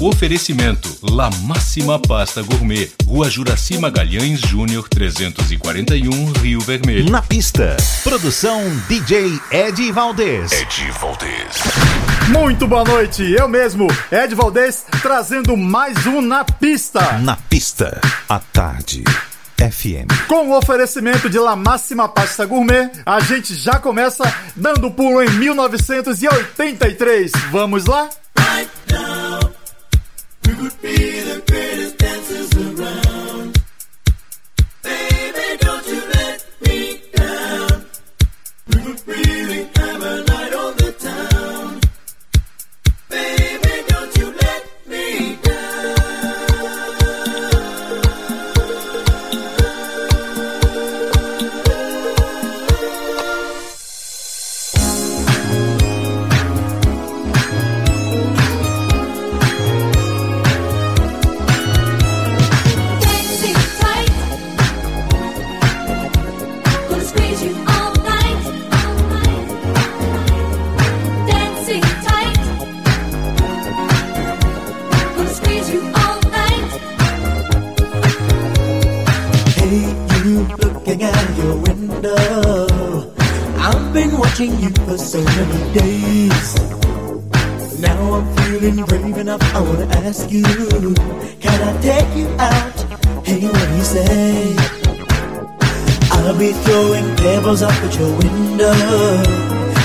Oferecimento La Máxima Pasta Gourmet, Rua Juraci Magalhães Júnior 341, Rio Vermelho. Na pista. Produção DJ Ed Valdez. Ed Valdez. Muito boa noite, eu mesmo, Ed Valdez, trazendo mais um Na Pista. Na pista. À tarde. FM. Com o oferecimento de La Máxima Pasta Gourmet, a gente já começa dando pulo em 1983. Vamos lá? Right now, we would be the I've been watching you for so many days. Now I'm feeling brave enough. I wanna ask you, can I take you out? Hey, what do you say? I'll be throwing pebbles up at your window.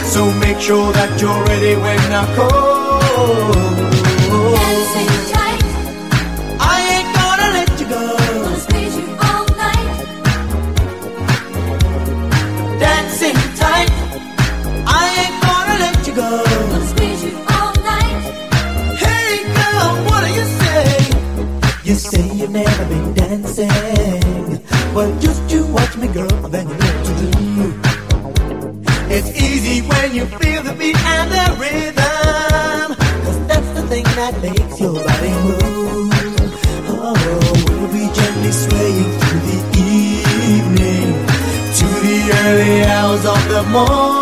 So make sure that you're ready when I call. Say you've never been dancing. Well, just you watch me, girl, then you know what to do. It's easy when you feel the beat and the rhythm. Cause that's the thing that makes your body move. Oh, we'll gently swaying through the evening to the early hours of the morning.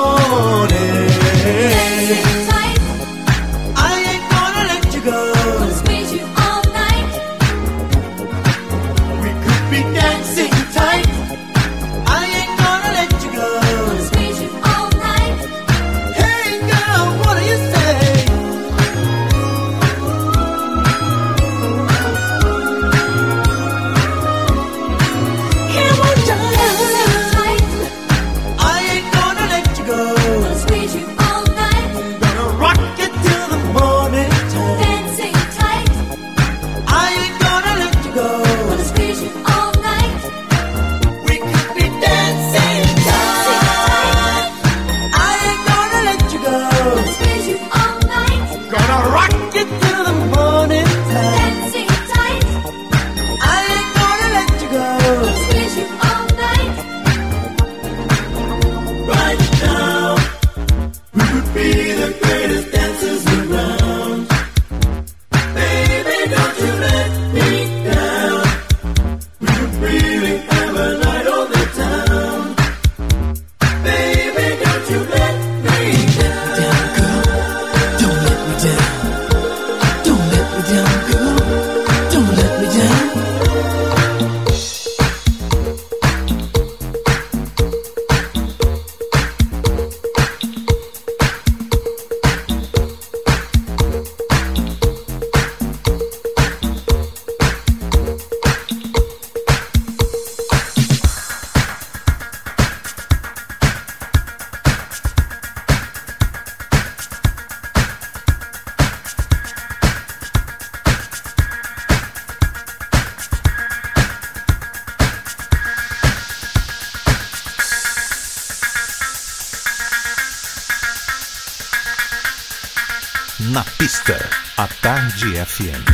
Tarde FM.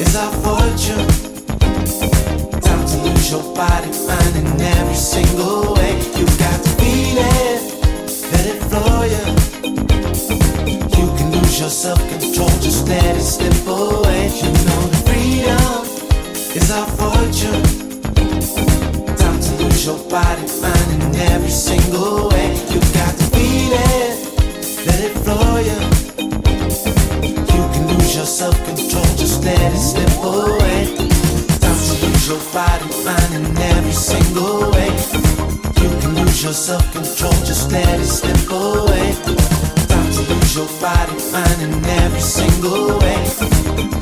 Is our fortune. Time to lose your body, mind in every single way. You got to feel it, let it flow you. You can lose your self-control, just let it slip away. You know that freedom is our fortune. Time to lose your body, mind in every single way. You got to feel it, let it flow you. You can lose your self-control, just let it slip away. Time to lose your body, mind in every single way. You can lose your self-control, just let it slip away. Time to lose your body, mind in every single way.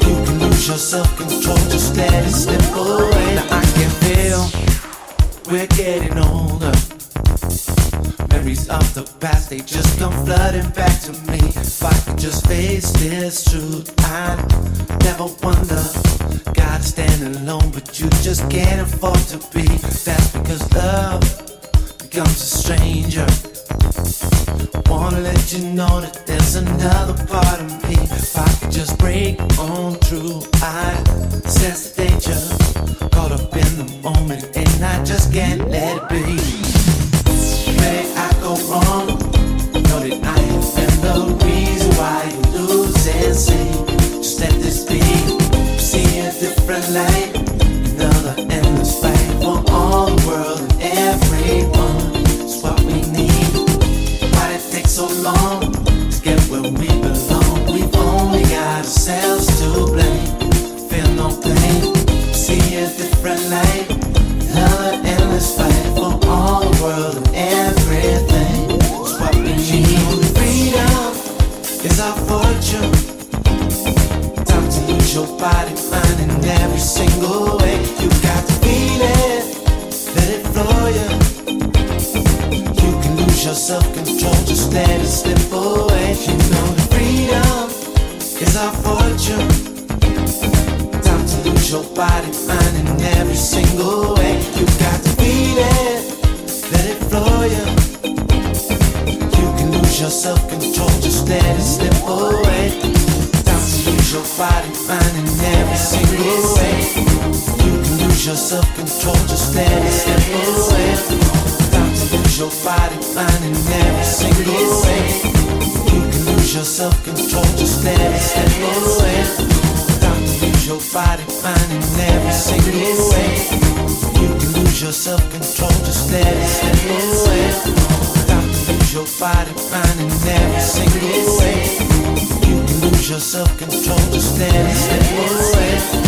You can lose your self-control, just let it slip away. Now I can feel we're getting older. Memories of the past, they just come flooding back to me. If I could just face this truth, I'd never wonder. God stand alone, but you just can't afford to be. That's because love becomes a stranger. Wanna let you know that there's another part of me. If I could just break on through, I'd sense the danger. Caught up in the moment, and I just can't let it be. Did I go wrong? Self-control, just let it slip away. You know that freedom is our fortune. Time to lose your body, mind in every single way. You got to feel it, let it flow you. You can lose your self-control, just let it slip away. Time to lose your body, mind in every single way. You can lose your self-control, just let it slip away. Your body, mind in every single way. You can lose your self-control, just let it slip away. Time to lose your body, mind in every single way. You can lose your self-control, just let it slip away. Time to lose your body, mind in every single way. You can lose your self-control, just let it slip away.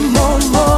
More more.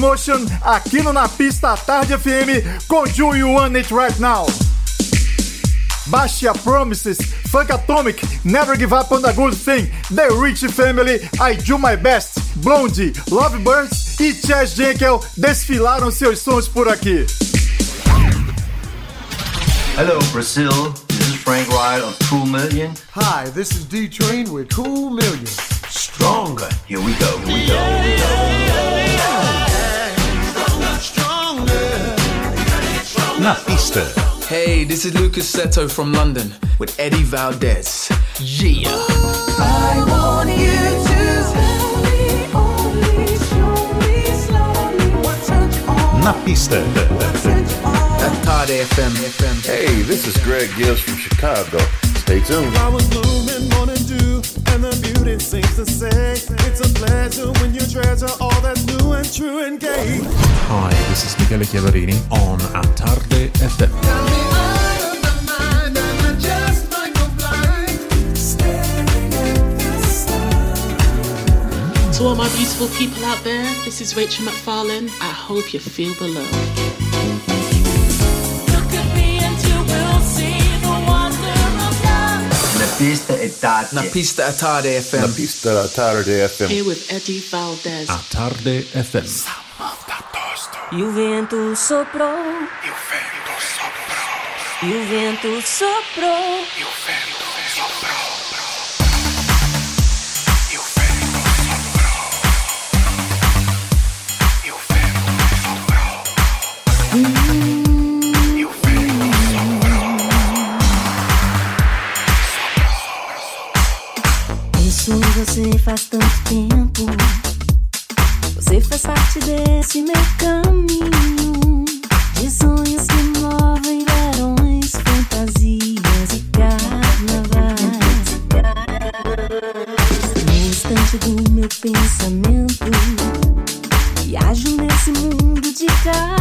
Motion aqui no Na Pista à Tarde FM com Ju You Want It Right Now. Baixe Promises, Funk Atomic, Never Give Up on the Good Thing, The Rich Family, I Do My Best, Blondie, Lovebirds e Chess Jenkel desfilaram seus sons por aqui. Hello, Brazil. This is Frank Wright of Cool Million. Hi, this is D Train with Cool Million. Stronger. Here we go. Here we go. Na pista. Hey, this is Lucas Seto from London with Eddie Valdez. Yeah. I want you to slowly, only show me slowly what touch on, Na pista. At Tarde FM. Hey, this is Greg Gibbs from Chicago. Stay tuned. Flowers blooming, morning dew, and the beauty seems to say it's a pleasure when you treasure all that's new and true and gay. Hi, this is Michele Chiavarini on A FM. To all my beautiful people out there, this is Rachel McFarlane. I hope you feel the love. Pista è tarde. Na pista a Tarde FM. Na pista da Tarde FM. Here with Eddie Valdez. A Tarde FM. E o vento soprou. E o vento soprou. E o vento soprou. E o vento você faz tanto tempo. Você faz parte desse meu caminho. De sonhos que movem verões, fantasias e carnavais. No instante do meu pensamento, viajo nesse mundo de carinho.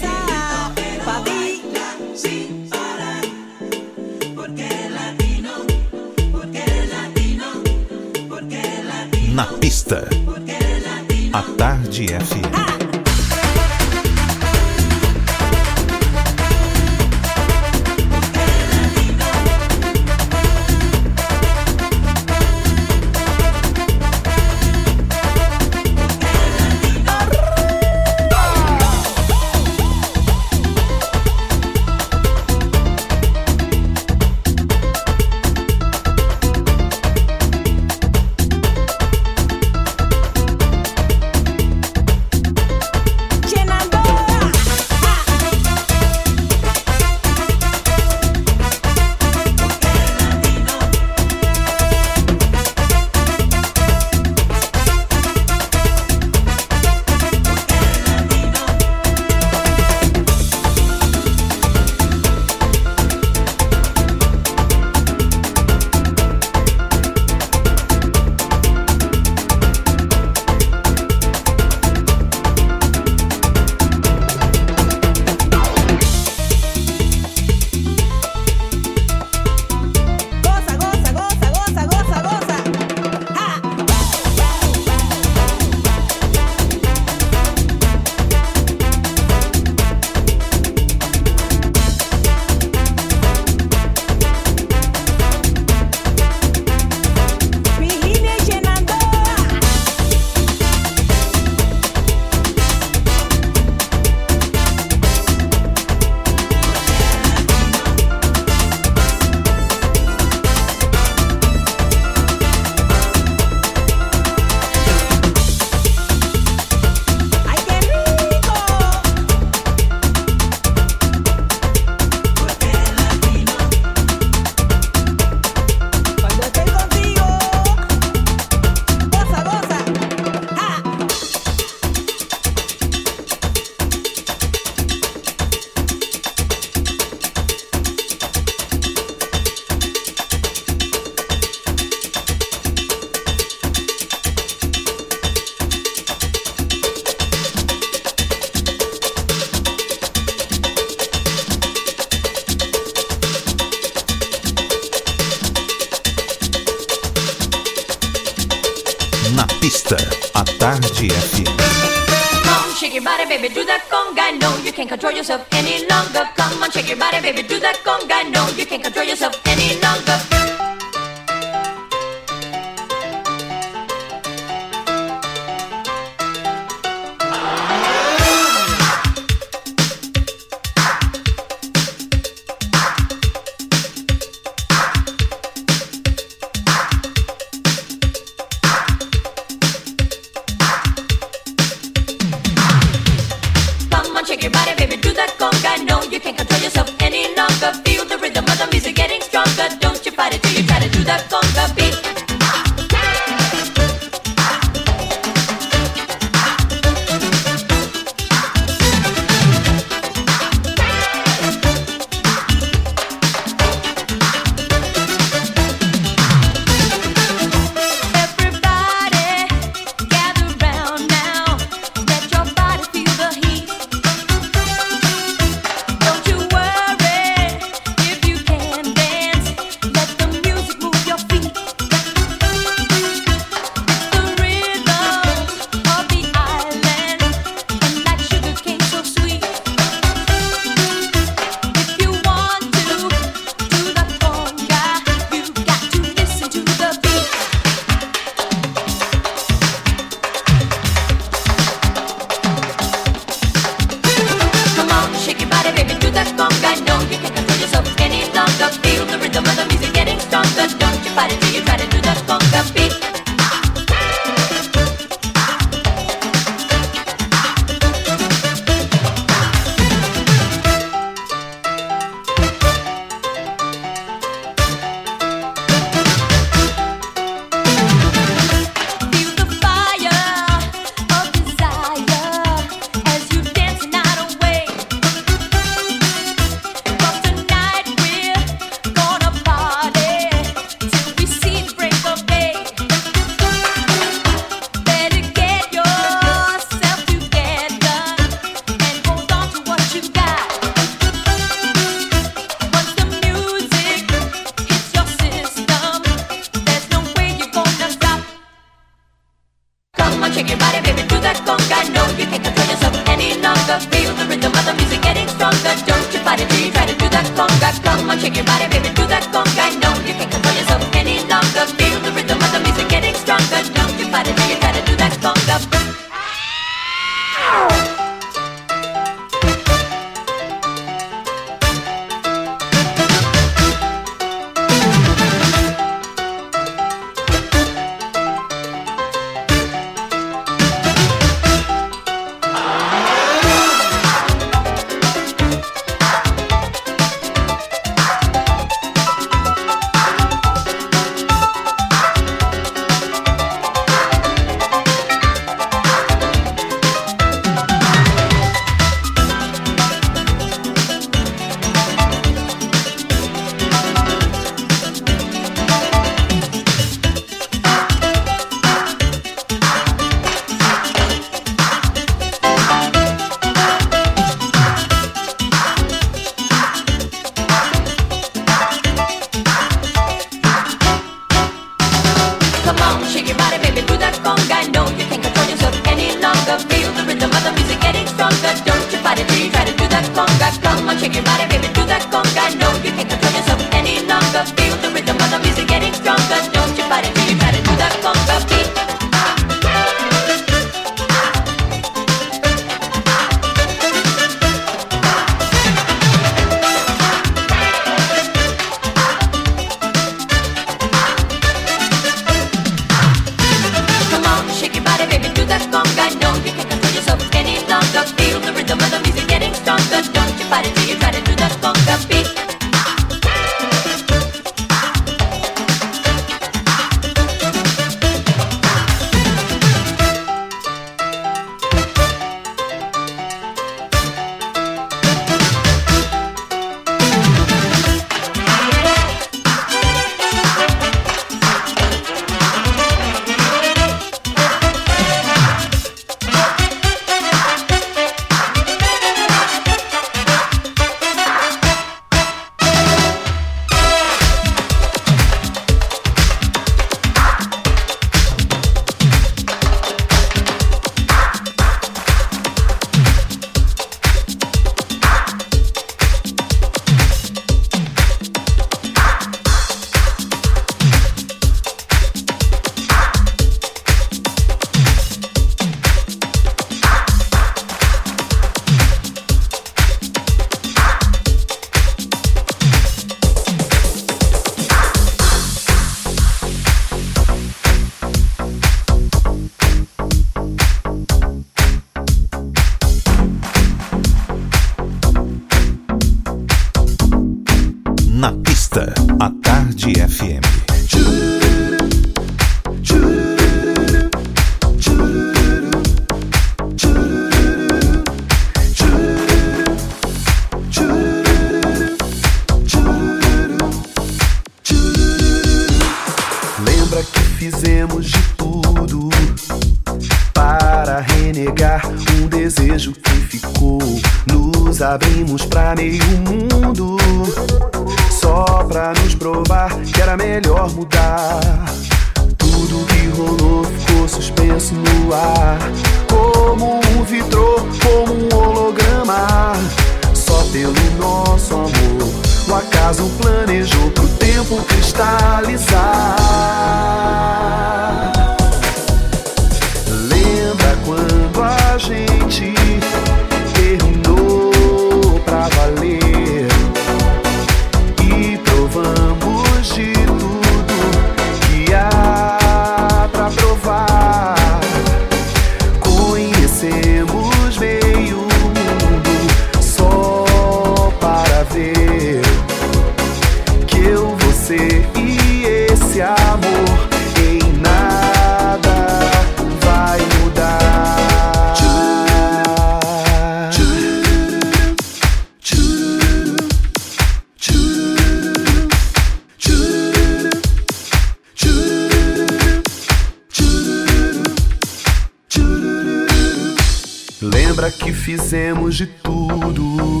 fizemos de tudo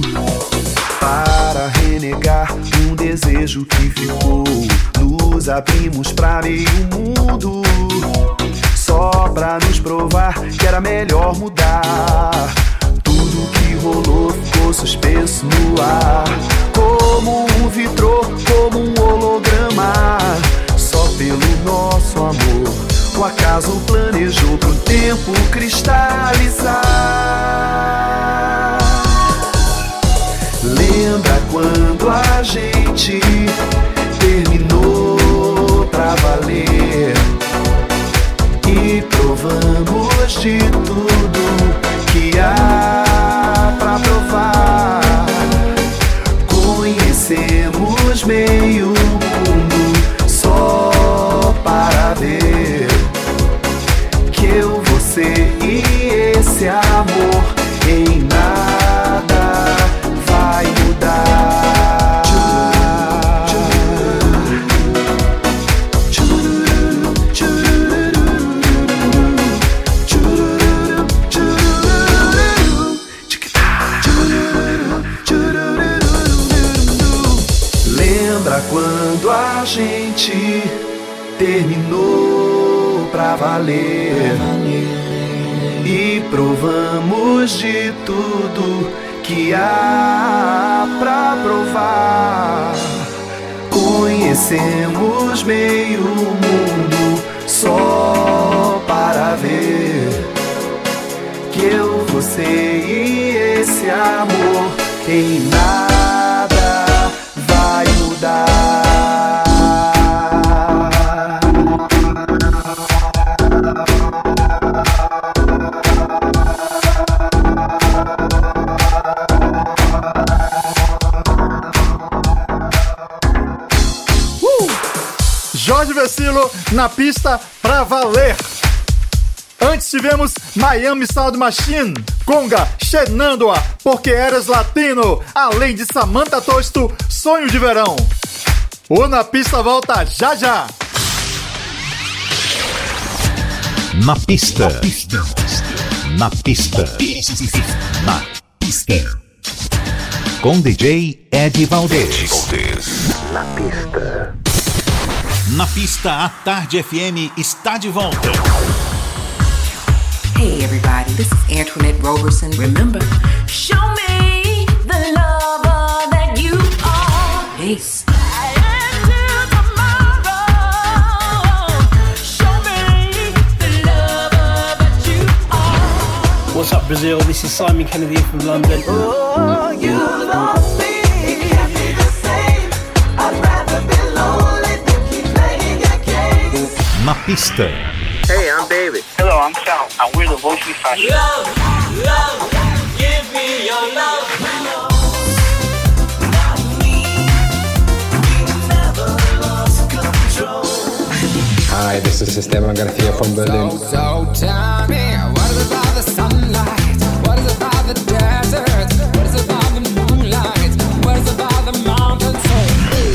para renegar um desejo que ficou. Nos abrimos pra meio mundo só pra nos provar que era melhor mudar. Na pista pra valer. Antes tivemos Miami Sound Machine, Conga, Xenando-a, porque eras latino, além de Samantha Tosto, Sonho de Verão. O Na Pista volta já já. Na pista. Na pista. Na pista. Com DJ Ed Valdez. Na pista. Na pista, a Tarde FM está de volta. Hey everybody, this is Antoinette Roberson. Remember, show me the lover that you are. Peace. What's up, Brazil? This is Simon Kennedy from London. Oh, you lost me. Na pista. Hey, I'm David. Hello, I'm Sal, and we're the Voice We Fashion. Love, love, give me your love. Hi, this is Esteban Garcia from Berlin. So tell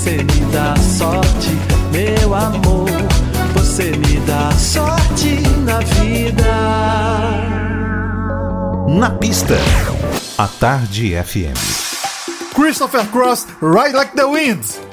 Você me dá sorte, meu amor. Você me dá sorte na vida. Na pista, a Tarde FM. Christopher Cross, Ride Like the Wind.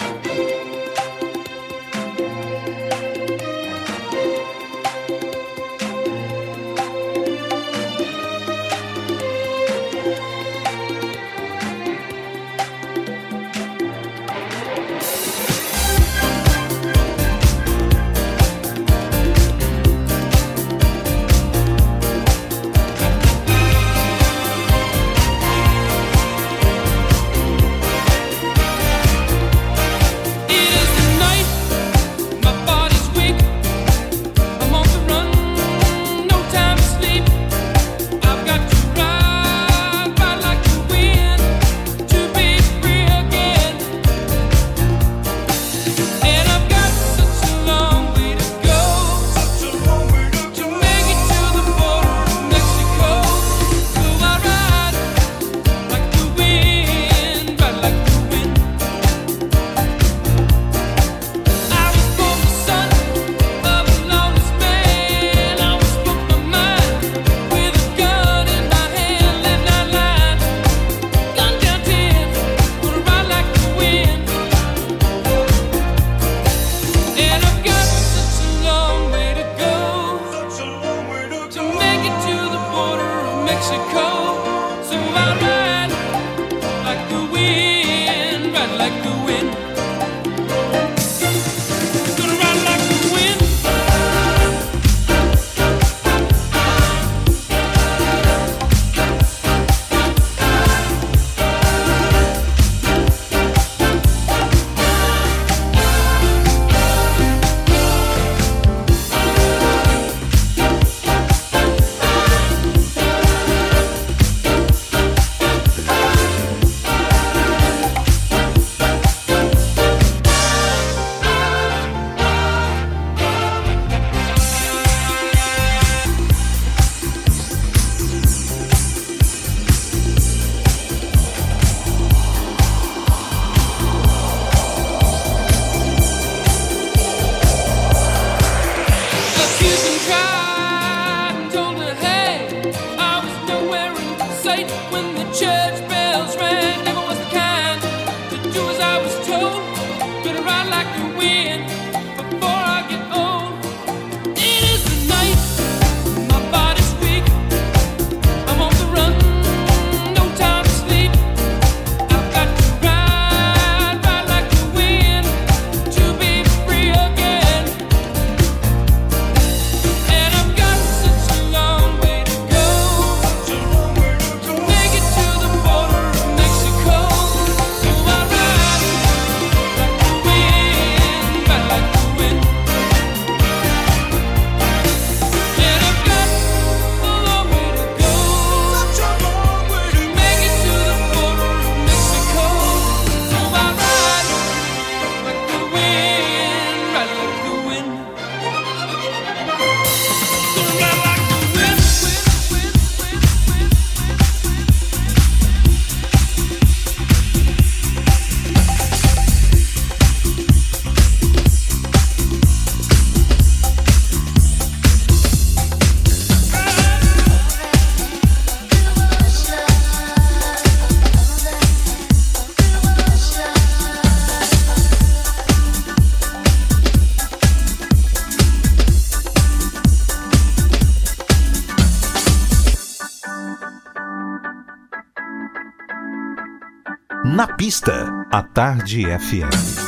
Tarde FM.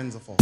friends of all.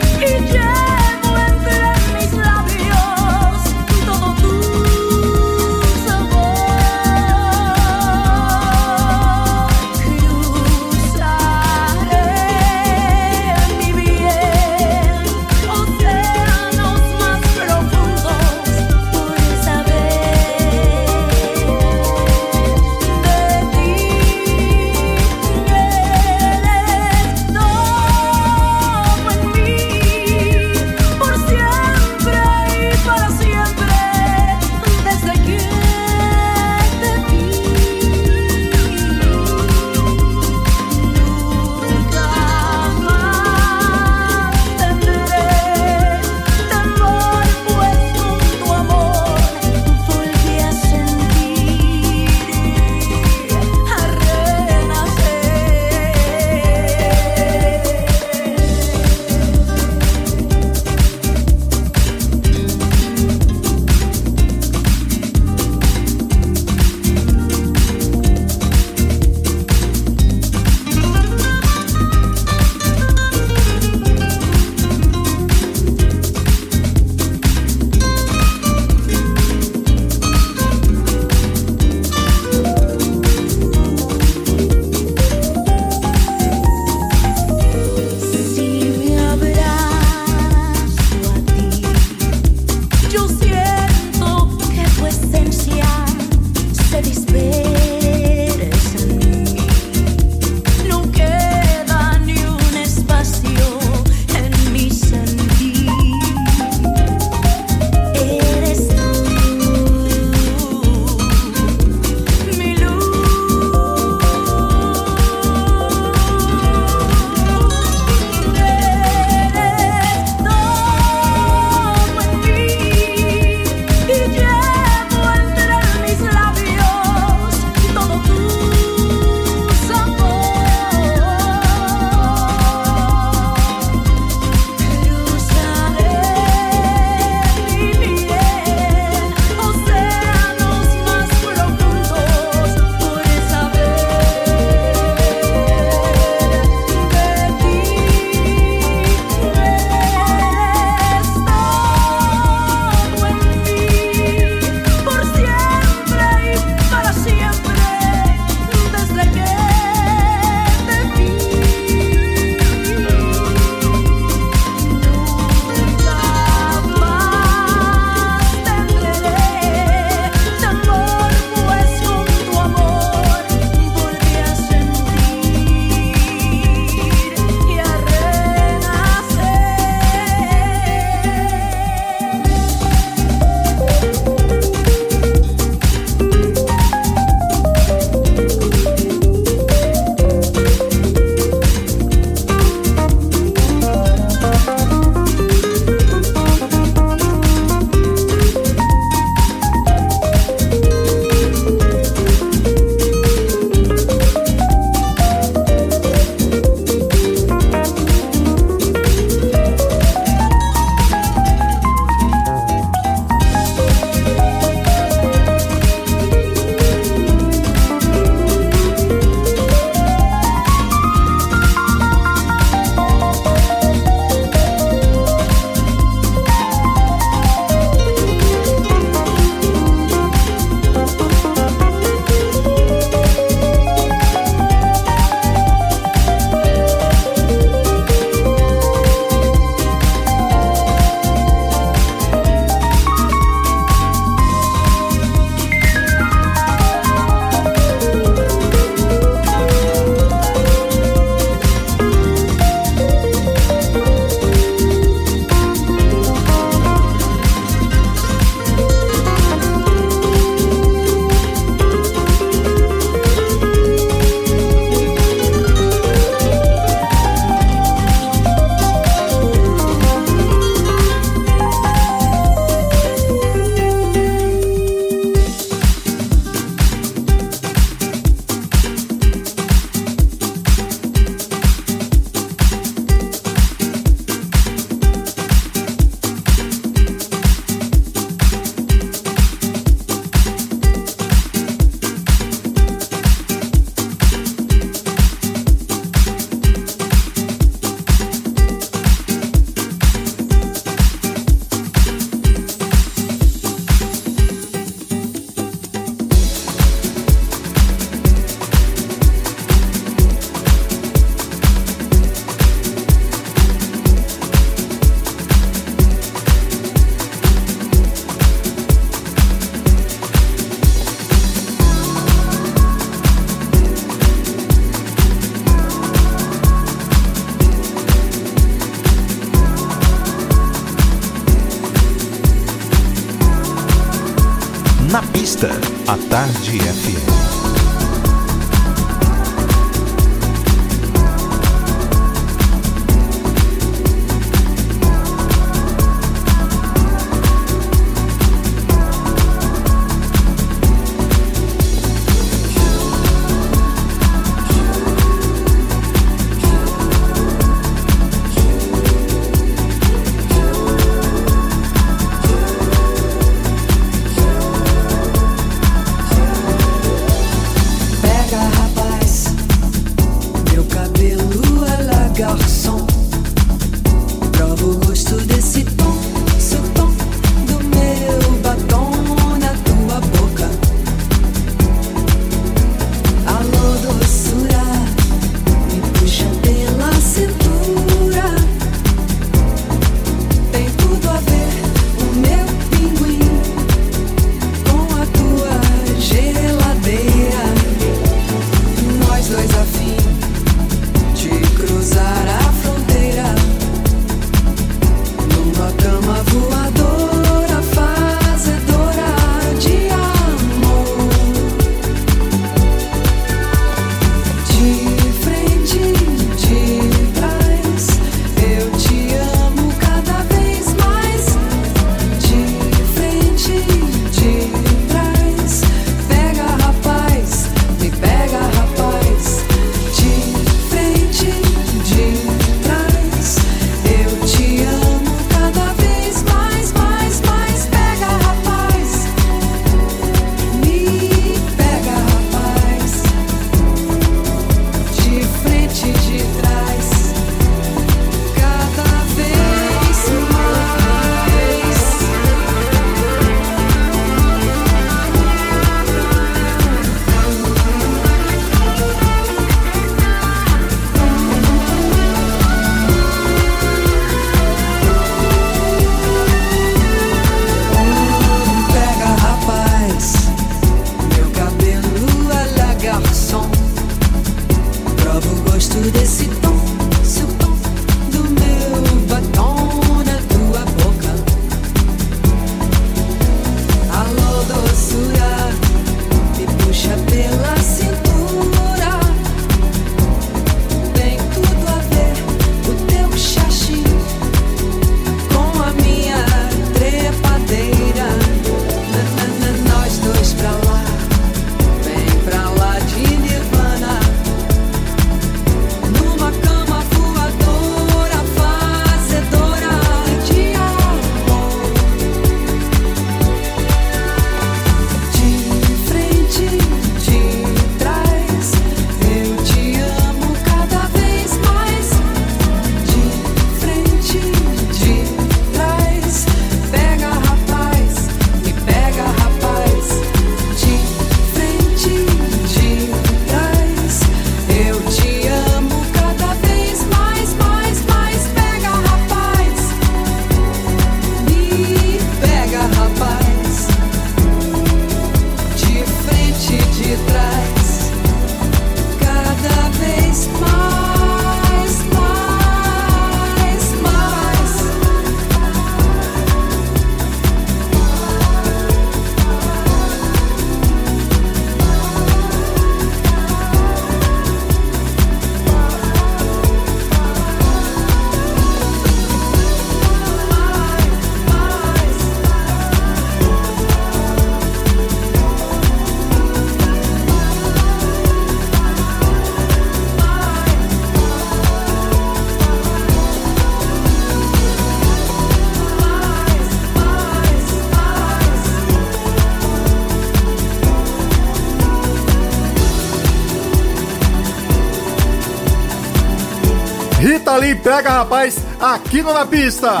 entrega, rapaz, aqui no Na Pista.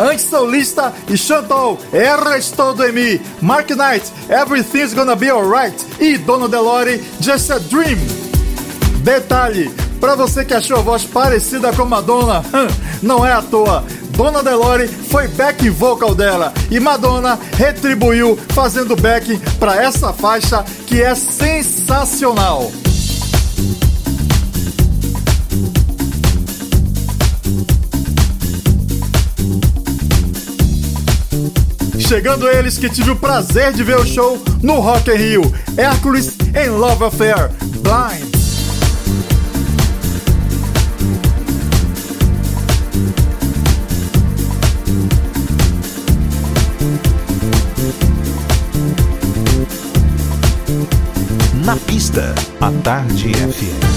Antes Solista e Chantal, Erra Estou do Emi, Mark Knight, Everything's Gonna Be Alright e Dono Delore, Just a Dream. Detalhe, para você que achou a voz parecida com Madonna, não é à toa. Dona Delore foi back vocal dela e Madonna retribuiu fazendo back para essa faixa que é sensacional. Chegando eles que tive o prazer de ver o show no Rock in Rio. Hércules em Love Affair, Blind. Na pista, a Tarde FM.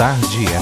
Tarde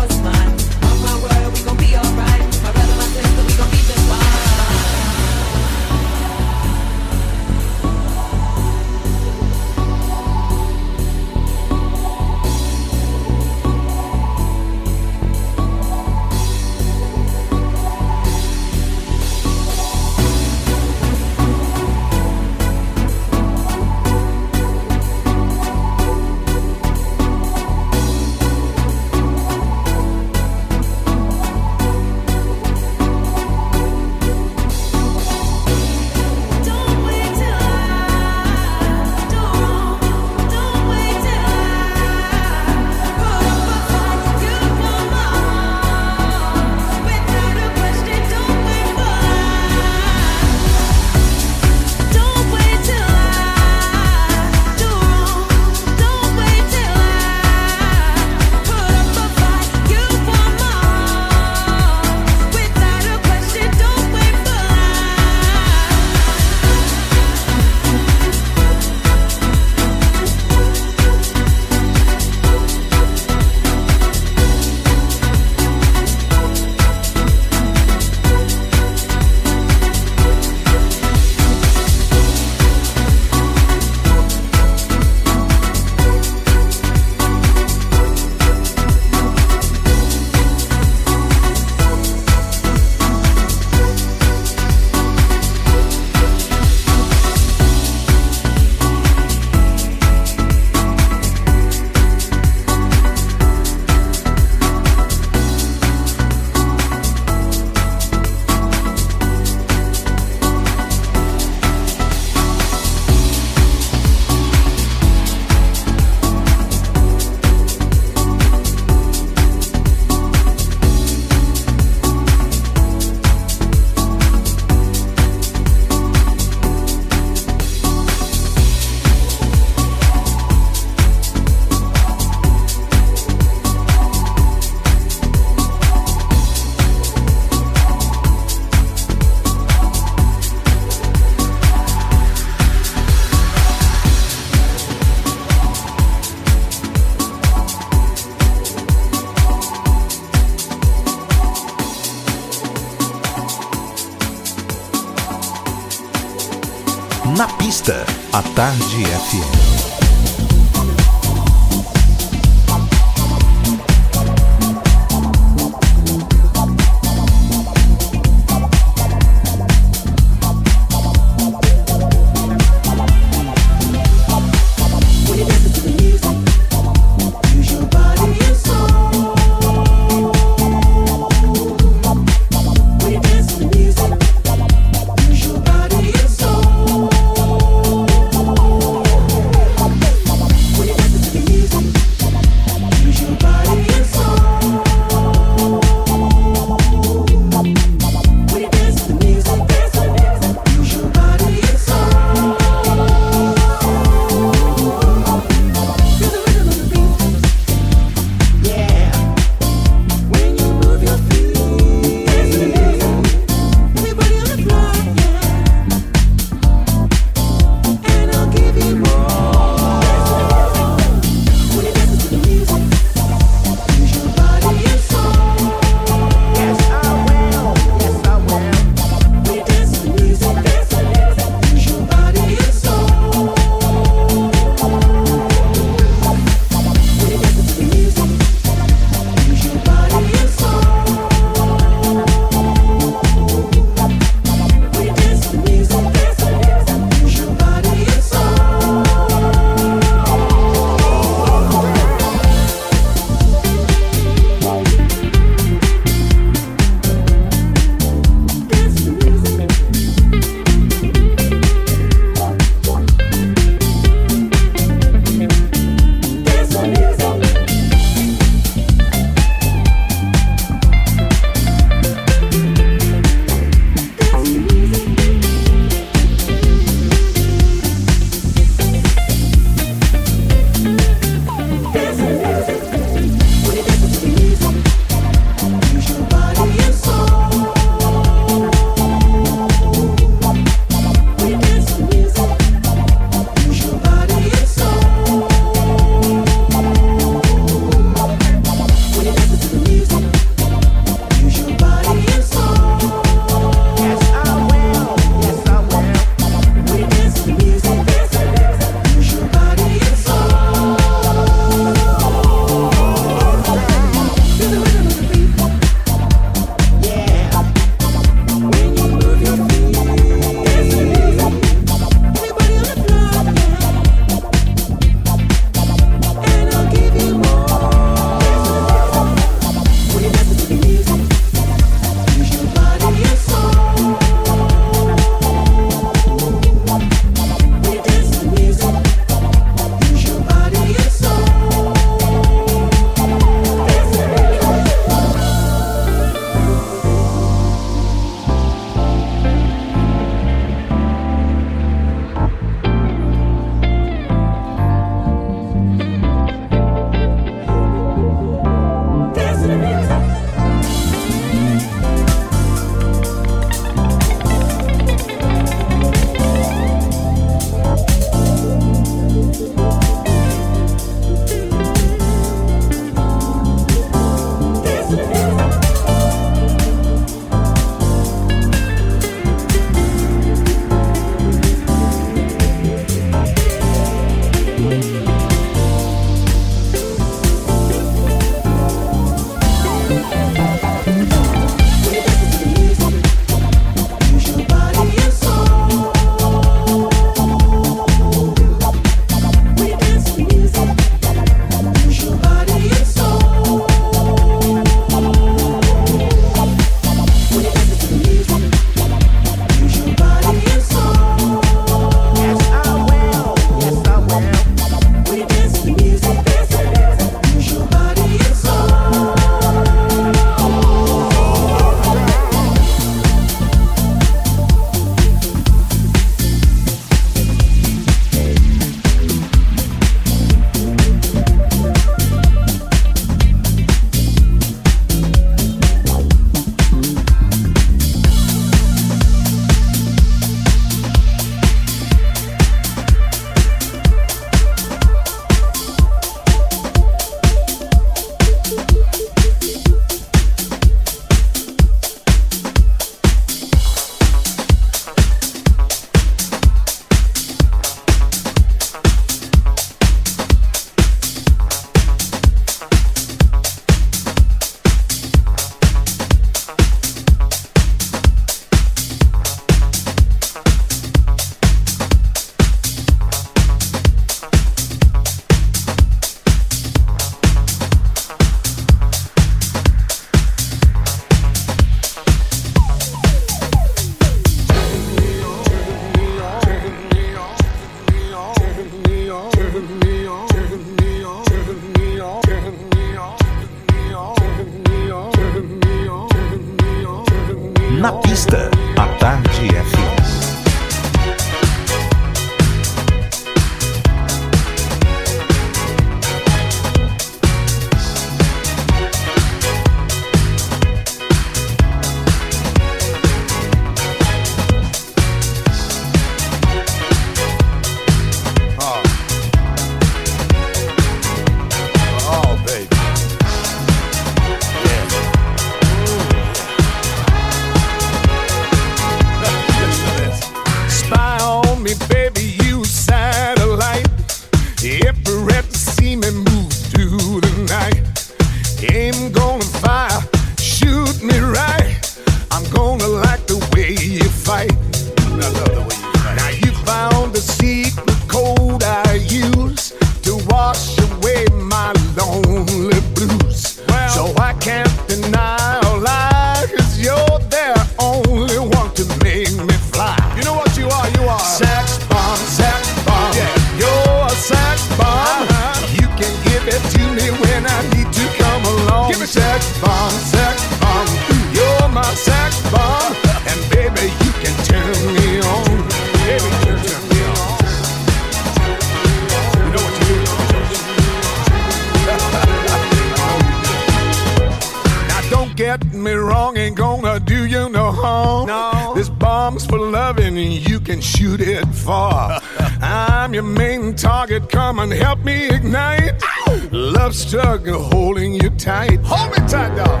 far. I'm your main target. Come and help me ignite. Love struggle holding you tight. Hold me tight, dog.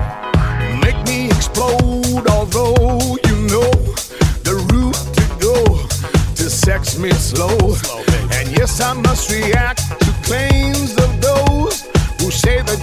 Make me explode. Although you know the route to go to sex me slow. slow and yes, I must react to claims of those who say that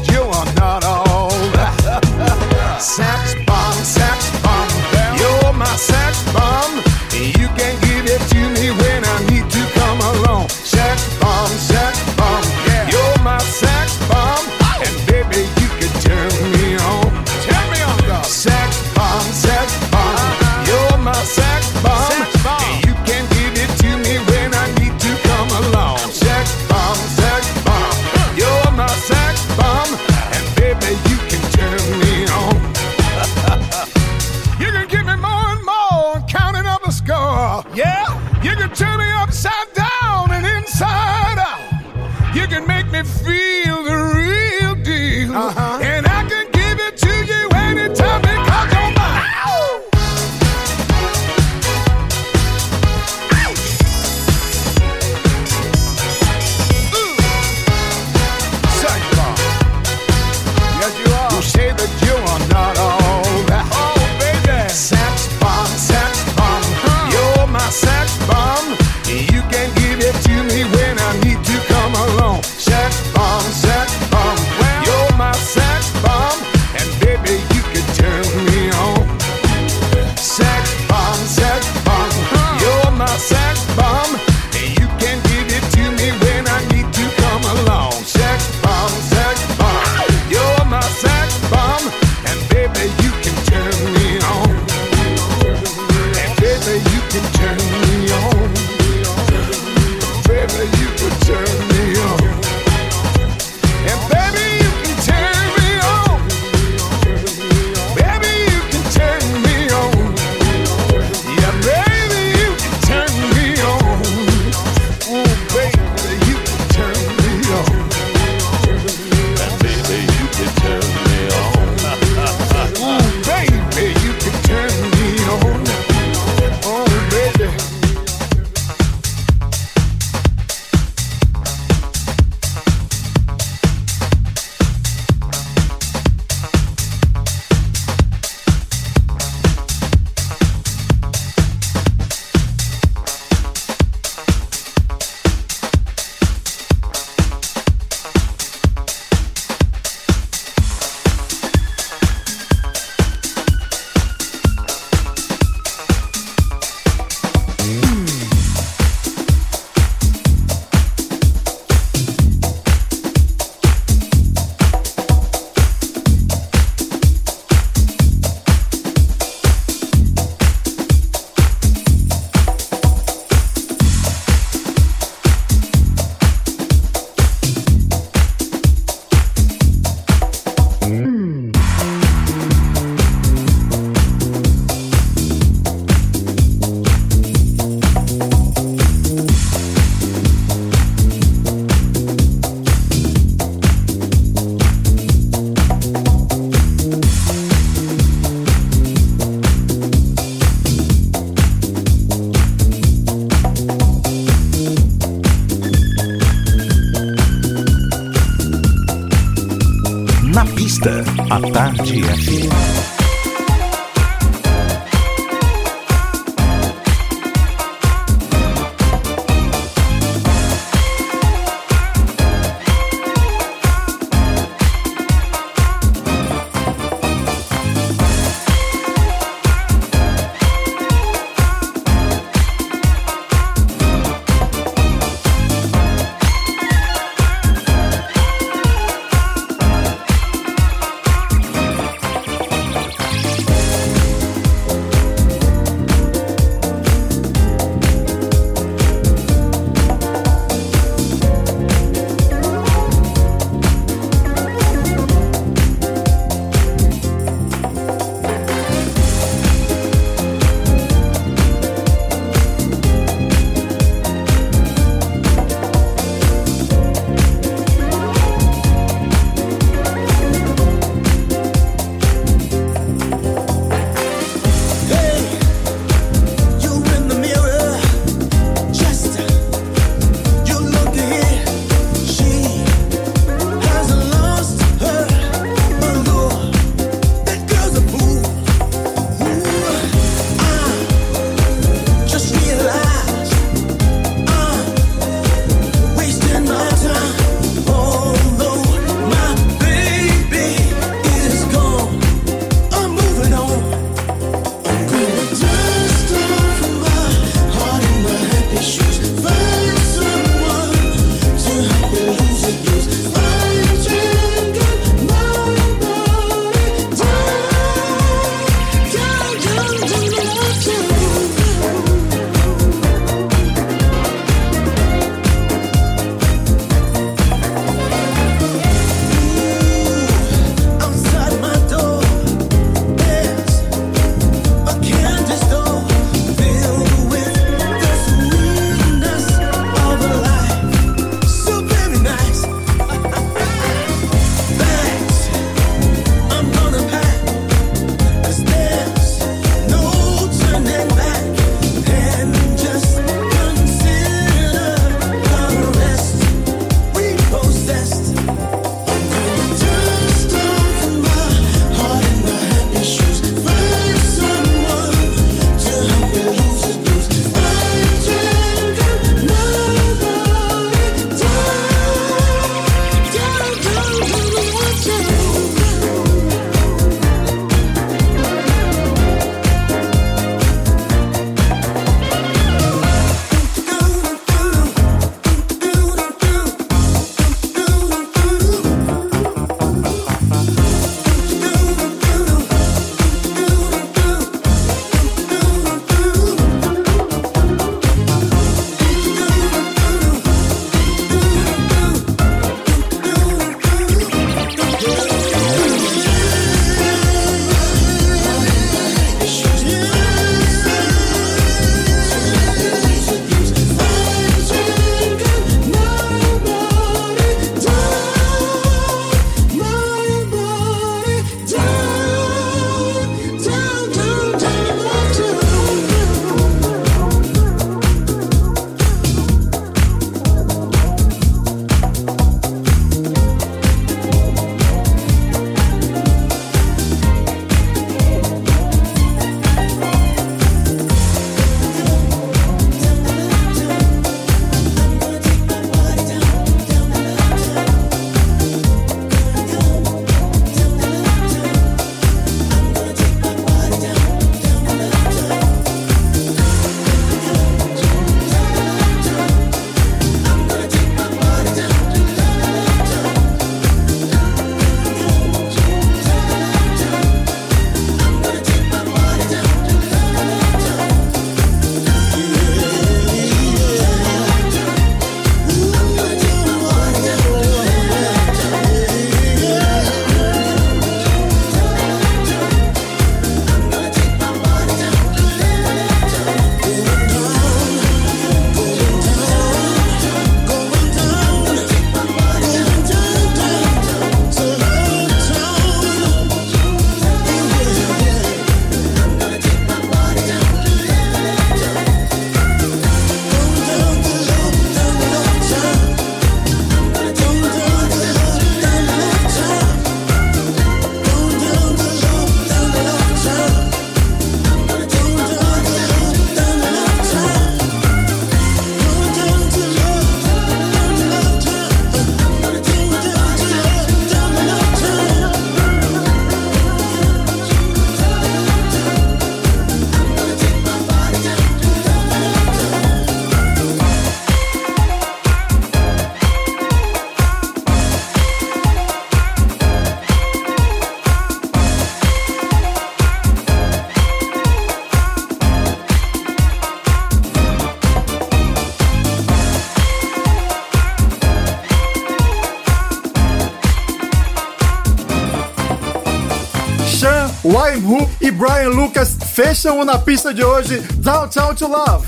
Brian Lucas fecham o na pista de hoje Downtown to Love.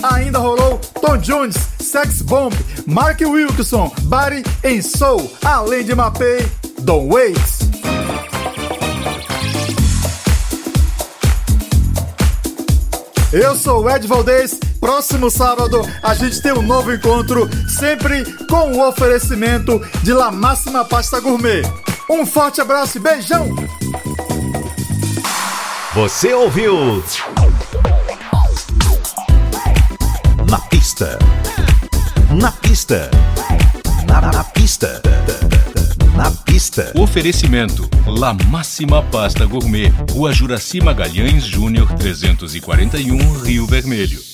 Ainda rolou Tom Jones, Sex Bomb, Mark Wilkinson, Body and Soul, além de Mapei, Don't Wait. Eu sou o Ed Valdez. Próximo sábado a gente tem um novo encontro, sempre com o oferecimento de La Máxima Pasta Gourmet. Um forte abraço e beijão! Você ouviu? Na pista. Na pista. Na, na pista. Na pista. Oferecimento: La Máxima Pasta Gourmet, Rua Juraci Magalhães Júnior 341, Rio Vermelho.